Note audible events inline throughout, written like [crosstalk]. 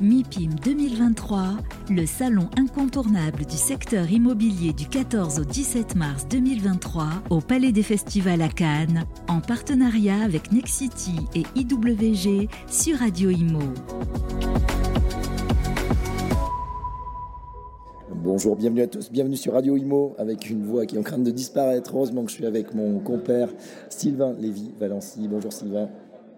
MIPIM 2023, le salon incontournable du secteur immobilier du 14 au 17 mars 2023 au Palais des Festivals à Cannes, en partenariat avec Nexity et IWG sur Radio Imo. Bonjour, bienvenue à tous, bienvenue sur Radio Imo avec une voix qui est en train de disparaître. Heureusement que je suis avec mon compère Sylvain Lévy-Valency. Bonjour Sylvain.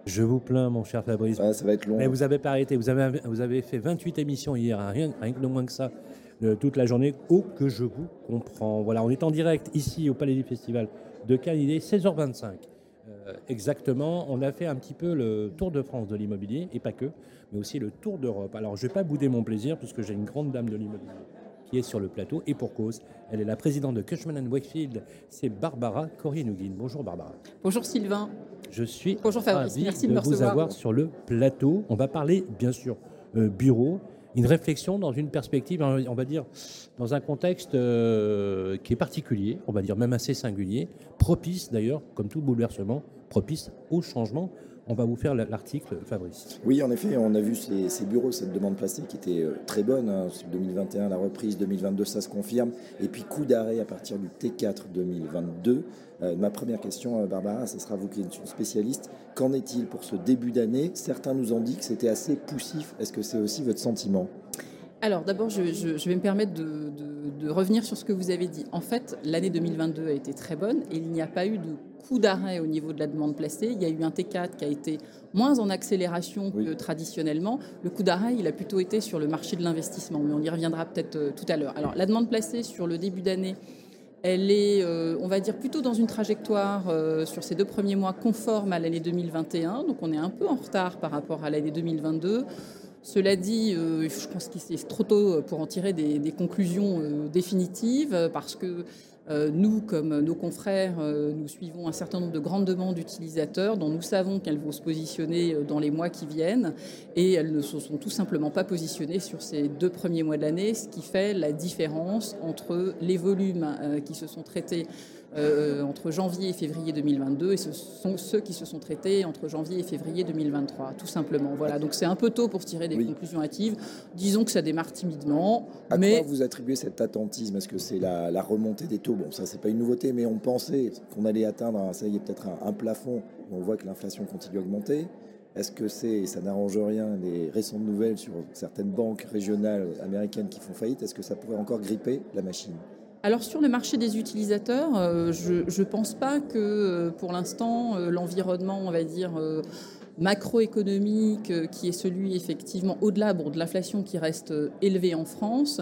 Je vous plains, mon cher Fabrice. ça va être long. Mais vous avez pas arrêté. Vous avez, vous avez fait 28 émissions hier, hein, rien, rien que de moins que ça, de toute la journée. Oh, que je vous comprends. Voilà, on est en direct ici au Palais du Festival de Cannes. Il est 16h25. Euh, exactement. On a fait un petit peu le tour de France de l'immobilier, et pas que, mais aussi le tour d'Europe. Alors, je ne vais pas bouder mon plaisir, puisque j'ai une grande dame de l'immobilier qui est sur le plateau, et pour cause. Elle est la présidente de Cushman Wakefield, c'est Barbara Corrienougin. Bonjour Barbara. Bonjour Sylvain. Je suis Bonjour Fabrice, merci de, me vous avoir sur le plateau. On va parler, bien sûr, euh, bureau, une réflexion dans une perspective, on va dire, dans un contexte euh, qui est particulier, on va dire même assez singulier, propice d'ailleurs, comme tout bouleversement, propice au changement. On va vous faire l'article, Fabrice. Oui, en effet, on a vu ces, bureaux, cette demande passée qui était euh, très bonne. Hein, 2021, la reprise, 2022, ça se confirme. Et puis coup d'arrêt à partir du T4 2022. Euh, ma première question, euh, Barbara, ce sera vous qui êtes une spécialiste. Qu'en est-il pour ce début d'année? Certains nous ont dit que c'était assez poussif. Est-ce que c'est aussi votre sentiment? Alors d'abord, je, vais me permettre de, de, revenir sur ce que vous avez dit. En fait, l'année 2022 a été très bonne et il n'y a pas eu de coup d'arrêt au niveau de la demande placée. Il y a eu un T4 qui a été moins en accélération que traditionnellement. Le coup d'arrêt, il a plutôt été sur le marché de l'investissement, mais on y reviendra peut-être euh, tout à l'heure. Alors la demande placée sur le début d'année, elle est, euh, on va dire, plutôt dans une trajectoire euh, sur ces deux premiers mois conforme à l'année 2021. Donc on est un peu en retard par rapport à l'année 2022. Cela dit, je pense qu'il c'est trop tôt pour en tirer des, des conclusions définitives parce que nous, comme nos confrères, euh, nous suivons un certain nombre de grandes demandes d'utilisateurs dont nous savons qu'elles vont se positionner euh, dans les mois qui viennent. Et elles ne se sont tout simplement pas positionnées sur ces deux premiers mois de l'année, ce qui fait la différence entre les volumes qui se sont traités euh, entre janvier et février 2022 et ce sont ceux qui se sont traités entre janvier et février 2023, tout simplement. Voilà, donc c'est un peu tôt pour tirer des conclusions hâtives. Disons que ça démarre timidement. À mais... quoi vous attribuez cet attentisme? Est-ce que c'est la, remontée des taux? Bon, ça c'est pas une nouveauté, mais on pensait qu'on allait atteindre, ça y est, peut-être un, plafond. On voit que l'inflation continue à augmenter. Est-ce que c'est, ça n'arrange rien, les récentes nouvelles sur certaines banques régionales américaines qui font faillite? Est-ce que ça pourrait encore gripper la machine? Alors sur le marché des utilisateurs, euh, je ne pense pas que euh, pour l'instant euh, l'environnement, on va dire, macroéconomique qui est celui effectivement au-delà de l'inflation qui reste élevée en France.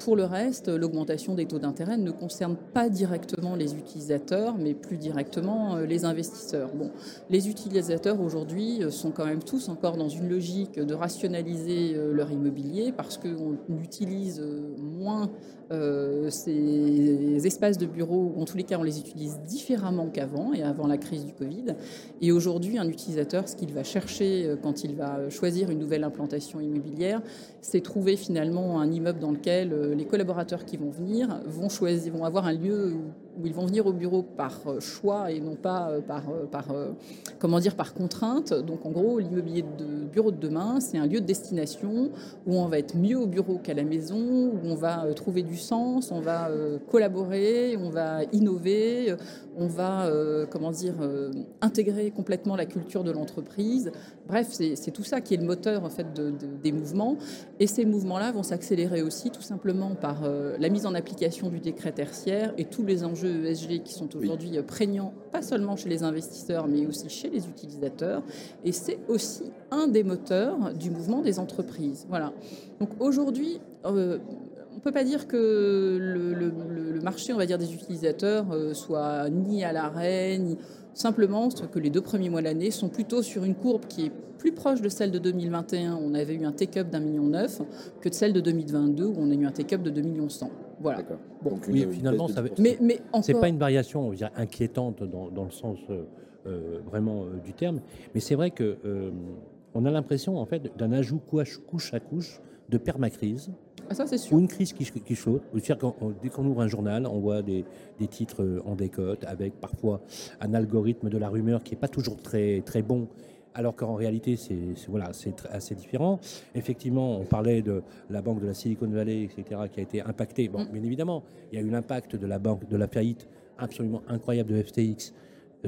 Pour le reste, l'augmentation des taux d'intérêt ne concerne pas directement les utilisateurs, mais plus directement les investisseurs. Bon, les utilisateurs aujourd'hui sont quand même tous encore dans une logique de rationaliser leur immobilier parce qu'on utilise moins ces espaces de bureau, en tous les cas on les utilise différemment qu'avant et avant la crise du Covid. Et aujourd'hui, un utilisateur ce qu'il va chercher euh, quand il va choisir une nouvelle implantation immobilière, c'est trouver finalement un immeuble dans lequel euh, les collaborateurs qui vont venir vont choisir, vont avoir un lieu où ils vont venir au bureau par euh, choix et non pas par, par comment dire, par contrainte. Donc en gros, l'immobilier de bureau de demain, c'est un lieu de destination où on va être mieux au bureau qu'à la maison, où on va trouver du sens, on va collaborer, on va innover, on va comment dire, intégrer complètement la culture de l'entreprise entreprise. Bref, c'est tout ça qui est le moteur en fait des mouvements. Et ces mouvements-là vont s'accélérer aussi tout simplement par euh, la mise en application du décret tertiaire et tous les enjeux ESG qui sont aujourd'hui prégnants, pas seulement chez les investisseurs, mais aussi chez les utilisateurs. Et c'est aussi un des moteurs du mouvement des entreprises. Voilà. Donc aujourd'hui, euh, on ne peut pas dire que le, marché, on va dire, des utilisateurs euh, soit ni à l'arrêt, ni Simplement, que les deux premiers mois de l'année sont plutôt sur une courbe qui est plus proche de celle de 2021, où on avait eu un take-up d'un million neuf, que de celle de 2022, où on a eu un take-up de 2 millions 100. Voilà. Bon, oui, finalement, ça mais, mais c'est pas une variation inquiétante dans, le sens euh, euh, vraiment euh, du terme, mais c'est vrai que on a l'impression en fait d'un ajout couche à couche de permacrise ah, ça, c'est sûr. Ou une crise qui, qui saute. dès qu'on ouvre un journal, on voit des, titres en décote avec parfois un algorithme de la rumeur qui n'est pas toujours très, très bon alors qu'en réalité, c'est voilà, assez différent. Effectivement, on parlait de la banque de la Silicon Valley, etc., qui a été impactée. Bon, mm. bien évidemment, il y a eu l'impact de la banque de la faillite absolument incroyable de FTX euh,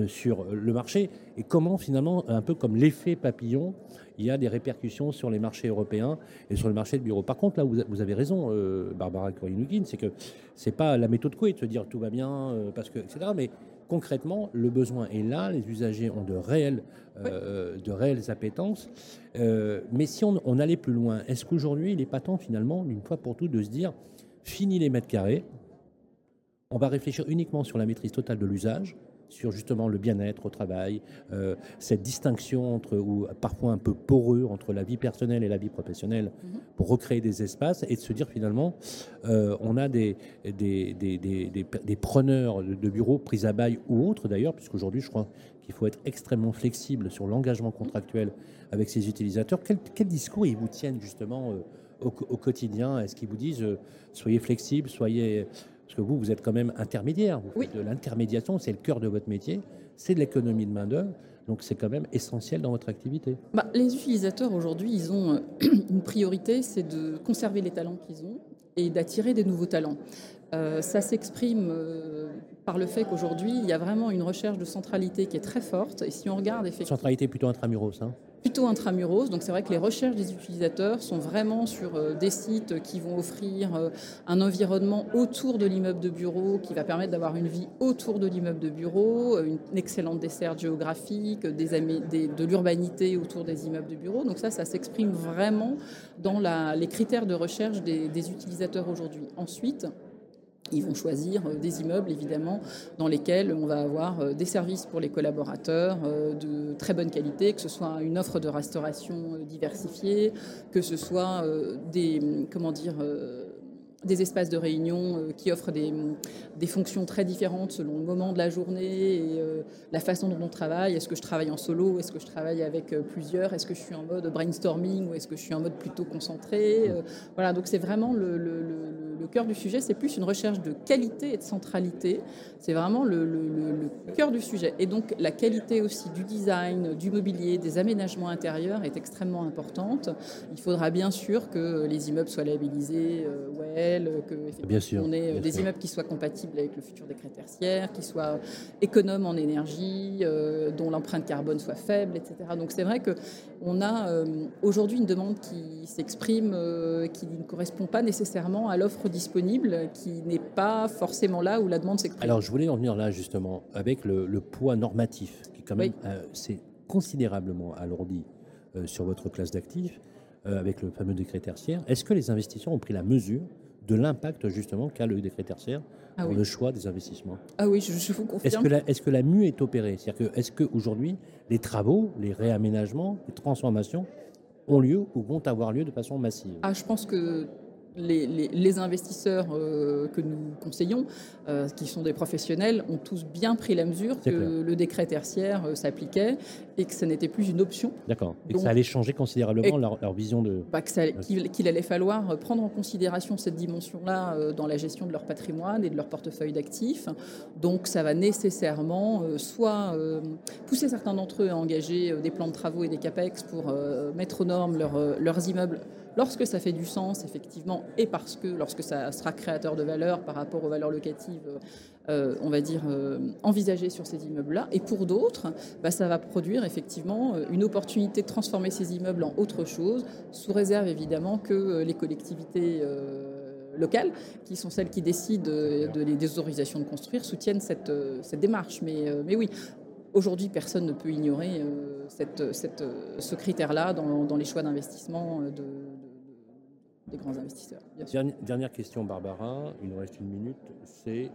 sur le marché et comment finalement, un peu comme l'effet papillon, il y a des répercussions sur les marchés européens et sur le marché de bureau. Par contre, là, vous, avez raison, euh, Barbara Korinugin, c'est que c'est pas la méthode Coué de se dire tout va bien, euh, parce que, etc. Mais concrètement, le besoin est là, les usagers ont de réelles, de réelles appétences. mais si on, on, allait plus loin, est-ce qu'aujourd'hui, il n'est pas temps finalement, une fois pour toutes, de se dire, fini les mètres carrés, on va réfléchir uniquement sur la maîtrise totale de l'usage, sur justement le bien-être au travail, euh, cette distinction entre, ou parfois un peu poreux entre la vie personnelle et la vie professionnelle mhm. pour recréer des espaces et de se dire finalement, euh, on a des, des, des, des, preneurs de bureaux pris à bail ou autres d'ailleurs, puisqu'aujourd'hui je crois qu'il faut être extrêmement flexible sur l'engagement contractuel avec ses utilisateurs. Quel, quel, discours ils vous tiennent justement euh, au, au, quotidien? Est-ce qu'ils vous disent soyez flexible, soyez parce que vous, vous êtes quand même intermédiaire. Vous faites de l'intermédiation, c'est le cœur de votre métier, c'est de l'économie de main-d'œuvre. Donc c'est quand même essentiel dans votre activité. Bah, les utilisateurs aujourd'hui, ils ont euh, [clears throat] une priorité, c'est de conserver les talents qu'ils ont et d'attirer des nouveaux talents. Euh, ça s'exprime euh, par le fait qu'aujourd'hui, il y a vraiment une recherche de centralité qui est très forte. Et si on regarde effectivement... Centralité plutôt intramuros, hein plutôt intramuros. Donc c'est vrai que les recherches des utilisateurs sont vraiment sur euh, des sites qui vont offrir euh, un environnement autour de l'immeuble de bureau qui va permettre d'avoir une vie autour de l'immeuble de bureau, euh, une excellente desserte géographique, de l'urbanité autour des immeubles de bureau. Donc ça, ça s'exprime vraiment dans les critères de recherche des utilisateurs aujourd'hui. Ensuite, ils vont choisir euh, des immeubles, évidemment, dans lesquels on va avoir euh, des services pour les collaborateurs euh, de très bonne qualité, que ce soit une offre de restauration diversifiée, que ce soit des, comment dire, des espaces de réunion qui offrent des, des, fonctions très différentes selon le moment de la journée et la façon dont on travaille. Est-ce que je travaille en solo? Est-ce que je travaille avec plusieurs? Est-ce que je suis en mode brainstorming ou est-ce que je suis en mode plutôt concentré? Voilà, donc c'est vraiment le, le, le cœur du sujet, c'est plus une recherche de qualité et de centralité. C'est vraiment le, cœur du sujet. Et donc la qualité aussi du design, du mobilier, des aménagements intérieurs est extrêmement importante. Il faudra bien sûr que les immeubles soient labellisés euh, WELL, que bien sûr, on ait euh, des immeubles qui soient compatibles avec le futur décret tertiaire, qui soient économes en énergie, euh, dont l'empreinte carbone soit faible, etc. Donc c'est vrai que on a aujourd'hui une demande qui s'exprime, qui ne correspond pas nécessairement à l'offre disponible qui n'est pas forcément là où la demande s'exprime. Alors je voulais en venir là justement avec le, poids normatif qui quand même euh, c'est considérablement alourdi euh, sur votre classe d'actifs euh, avec le fameux décret tertiaire. Est-ce que les investisseurs ont pris la mesure de l'impact justement qu'a le décret tertiaire ah pour le choix des investissements? Ah oui, je, vous confirme. Est-ce que, la, est-ce que la mue est opérée? C'est-à-dire que est-ce qu'aujourd'hui les travaux, les réaménagements, les transformations ont lieu ou vont avoir lieu de façon massive? Ah, je pense que les, investisseurs euh, que nous conseillons, euh, qui sont des professionnels, ont tous bien pris la mesure que le décret tertiaire euh, s'appliquait et que ce n'était plus une option. D'accord. Et que ça allait changer considérablement leur, vision de. Bah, qu'il, allait falloir prendre en considération cette dimension-là dans la gestion de leur patrimoine et de leur portefeuille d'actifs. Donc ça va nécessairement soit pousser certains d'entre eux à engager des plans de travaux et des CAPEX pour mettre aux normes leurs immeubles lorsque ça fait du sens, effectivement, et parce que lorsque ça sera créateur de valeur par rapport aux valeurs locatives, euh, on va dire, euh, envisagées sur ces immeubles-là. Et pour d'autres, bah, ça va produire effectivement euh, une opportunité de transformer ces immeubles en autre chose, sous réserve évidemment que les collectivités locales, qui sont celles qui décident de, des autorisations de construire, soutiennent cette, cette démarche. Mais, mais oui, Aujourd'hui, personne ne peut ignorer cette, cette, ce critère-là dans, dans, les choix d'investissement de, des grands investisseurs. Dernière, question, Barbara, il nous reste une minute, c'est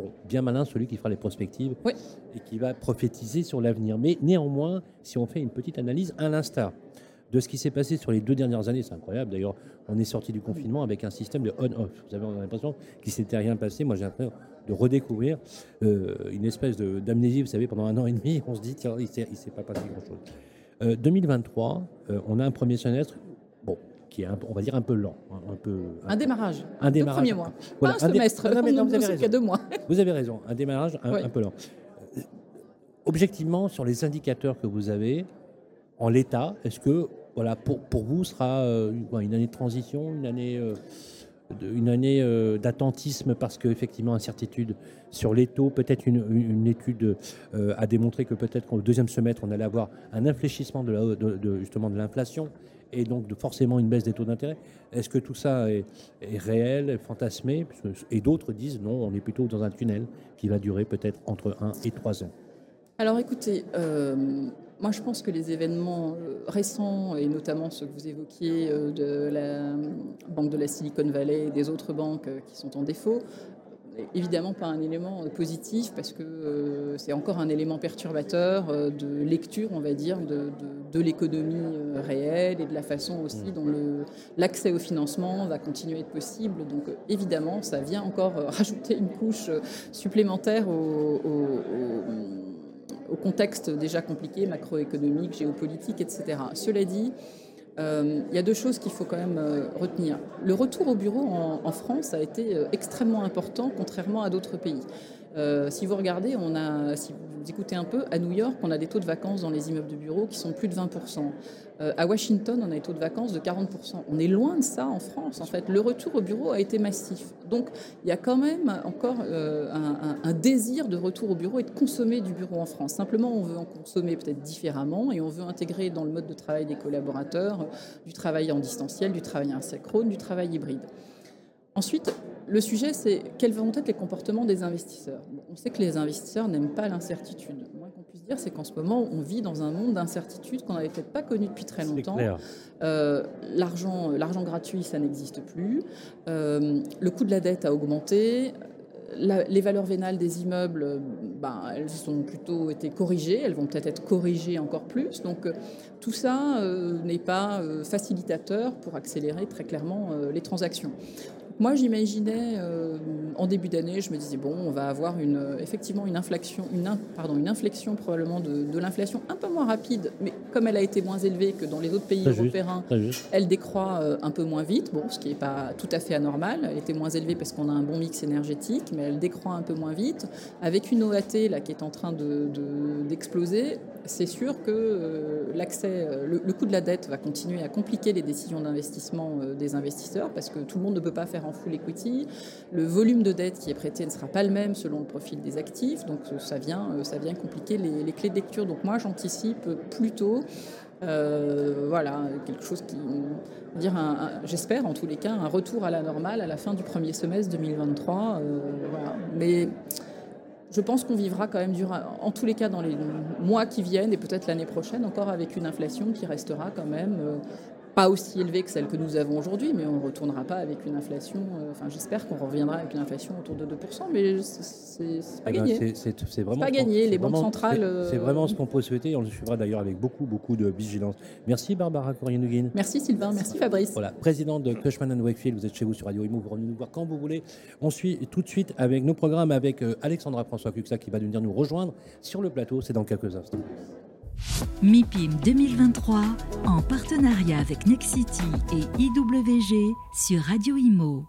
bon, bien malin celui qui fera les prospectives et qui va prophétiser sur l'avenir. Mais néanmoins, si on fait une petite analyse à l'instar de ce qui s'est passé sur les deux dernières années, c'est incroyable. D'ailleurs, on est sorti du confinement avec un système de on-off. Vous avez l'impression qu'il s'était rien passé. Moi, j'ai l'impression de redécouvrir euh, une espèce d'amnésie. Vous savez, pendant un an et demi, on se dit, tiens, il ne s'est pas passé grand-chose. 2023, euh, euh, on a un premier semestre qui est, on va dire, un peu lent. Un, peu, un, démarrage. Un démarrage. premier mois. Pas un semestre. Non, mais non, vous, avez raison. deux mois. [laughs] vous avez raison. Un démarrage un, peu lent. objectivement, sur les indicateurs que vous avez, en l'état, est-ce que voilà, pour, pour vous sera euh, une année de transition, une année, euh, une année euh, d'attentisme parce qu'effectivement, incertitude sur les taux, peut-être une, étude a démontré que peut-être qu'au deuxième semestre, on allait avoir un infléchissement de, justement de l'inflation et donc de forcément une baisse des taux d'intérêt. Est-ce que tout ça est, est réel, fantasmé? Et d'autres disent non, on est plutôt dans un tunnel qui va durer peut-être entre 1 et 3 ans. Alors écoutez, euh, moi je pense que les événements euh, récents, et notamment ceux que vous évoquiez euh, de la banque de la Silicon Valley et des autres banques qui sont en défaut, évidemment pas un élément positif parce que c'est encore un élément perturbateur de lecture, on va dire, de, de, l'économie réelle et de la façon aussi mmh. dont l'accès au financement va continuer à être possible. Donc évidemment, ça vient encore [laughs] rajouter une couche supplémentaire au, au au contexte déjà compliqué, macroéconomique, géopolitique, etc. Cela dit, euh, il y a deux choses qu'il faut quand même euh, retenir. Le retour au bureau en, France a été euh, extrêmement important, contrairement à d'autres pays. Si vous regardez, on a, si vous écoutez un peu, à New York, on a des taux de vacances dans les immeubles de bureaux qui sont plus de 20%. Euh, à Washington, on a des taux de vacances de 40%. On est loin de ça en France. En fait, le retour au bureau a été massif. Donc, il y a quand même encore euh, un, désir de retour au bureau et de consommer du bureau en France. Simplement, on veut en consommer peut-être différemment et on veut intégrer dans le mode de travail des collaborateurs du travail en distanciel, du travail asynchrone, du travail hybride. Ensuite, le sujet, c'est quels vont être les comportements des investisseurs. On sait que les investisseurs n'aiment pas l'incertitude. Le moins qu'on puisse dire, c'est qu'en ce moment, on vit dans un monde d'incertitude qu'on n'avait peut-être pas connu depuis très longtemps. Euh, l'argent, l'argent gratuit, ça n'existe plus. Euh, le coût de la dette a augmenté. les valeurs vénales des immeubles, ben, elles ont plutôt été corrigées, elles vont peut-être être corrigées encore plus. Donc euh, tout ça n'est pas facilitateur pour accélérer très clairement les transactions. Moi, j'imaginais euh, en début d'année, je me disais bon, on va avoir une, effectivement une inflexion, une, pardon, une inflexion probablement de, l'inflation un peu moins rapide, mais comme elle a été moins élevée que dans les autres pays européens, elle décroît euh, un peu moins vite. Bon, ce qui n'est pas tout à fait anormal. Elle était moins élevée parce qu'on a un bon mix énergétique, mais elle décroît un peu moins vite. Avec une OAT là qui est en train d'exploser, de, c'est sûr que euh, l'accès, le, le, coût de la dette va continuer à compliquer les décisions d'investissement des investisseurs parce que tout le monde ne peut pas faire en full equity. Le volume de dette qui est prêté ne sera pas le même selon le profil des actifs, donc euh, ça vient, euh, ça vient compliquer les, clés de lecture. Donc moi, j'anticipe plutôt euh, voilà, quelque chose qui, dire, j'espère en tous les cas, un retour à la normale à la fin du premier semestre 2023. Mais je pense qu'on vivra quand même, en tous les cas, dans les mois qui viennent et peut-être l'année prochaine, encore avec une inflation qui restera quand même pas aussi élevée que celle que nous avons aujourd'hui, mais on ne retournera pas avec une inflation. Euh, enfin, j'espère qu'on reviendra avec une inflation autour de 2%, mais c'est pas eh ben, gagné. C'est vraiment pas gagné. Les banques centrales. C'est euh, vraiment ce qu'on peut souhaiter. On le suivra d'ailleurs avec beaucoup, beaucoup de vigilance. Merci Barbara Corrienugin. Merci Sylvain. Merci Fabrice. Voilà, présidente de Cushman Wakefield. Vous êtes chez vous sur Radio Imo. Vous revenez nous voir quand vous voulez. On suit tout de suite avec nos programmes avec euh, Alexandra François Cuxa qui va venir nous rejoindre sur le plateau. C'est dans quelques instants. MIPIM 2023 en partenariat avec Nexity et IWG sur Radio Imo.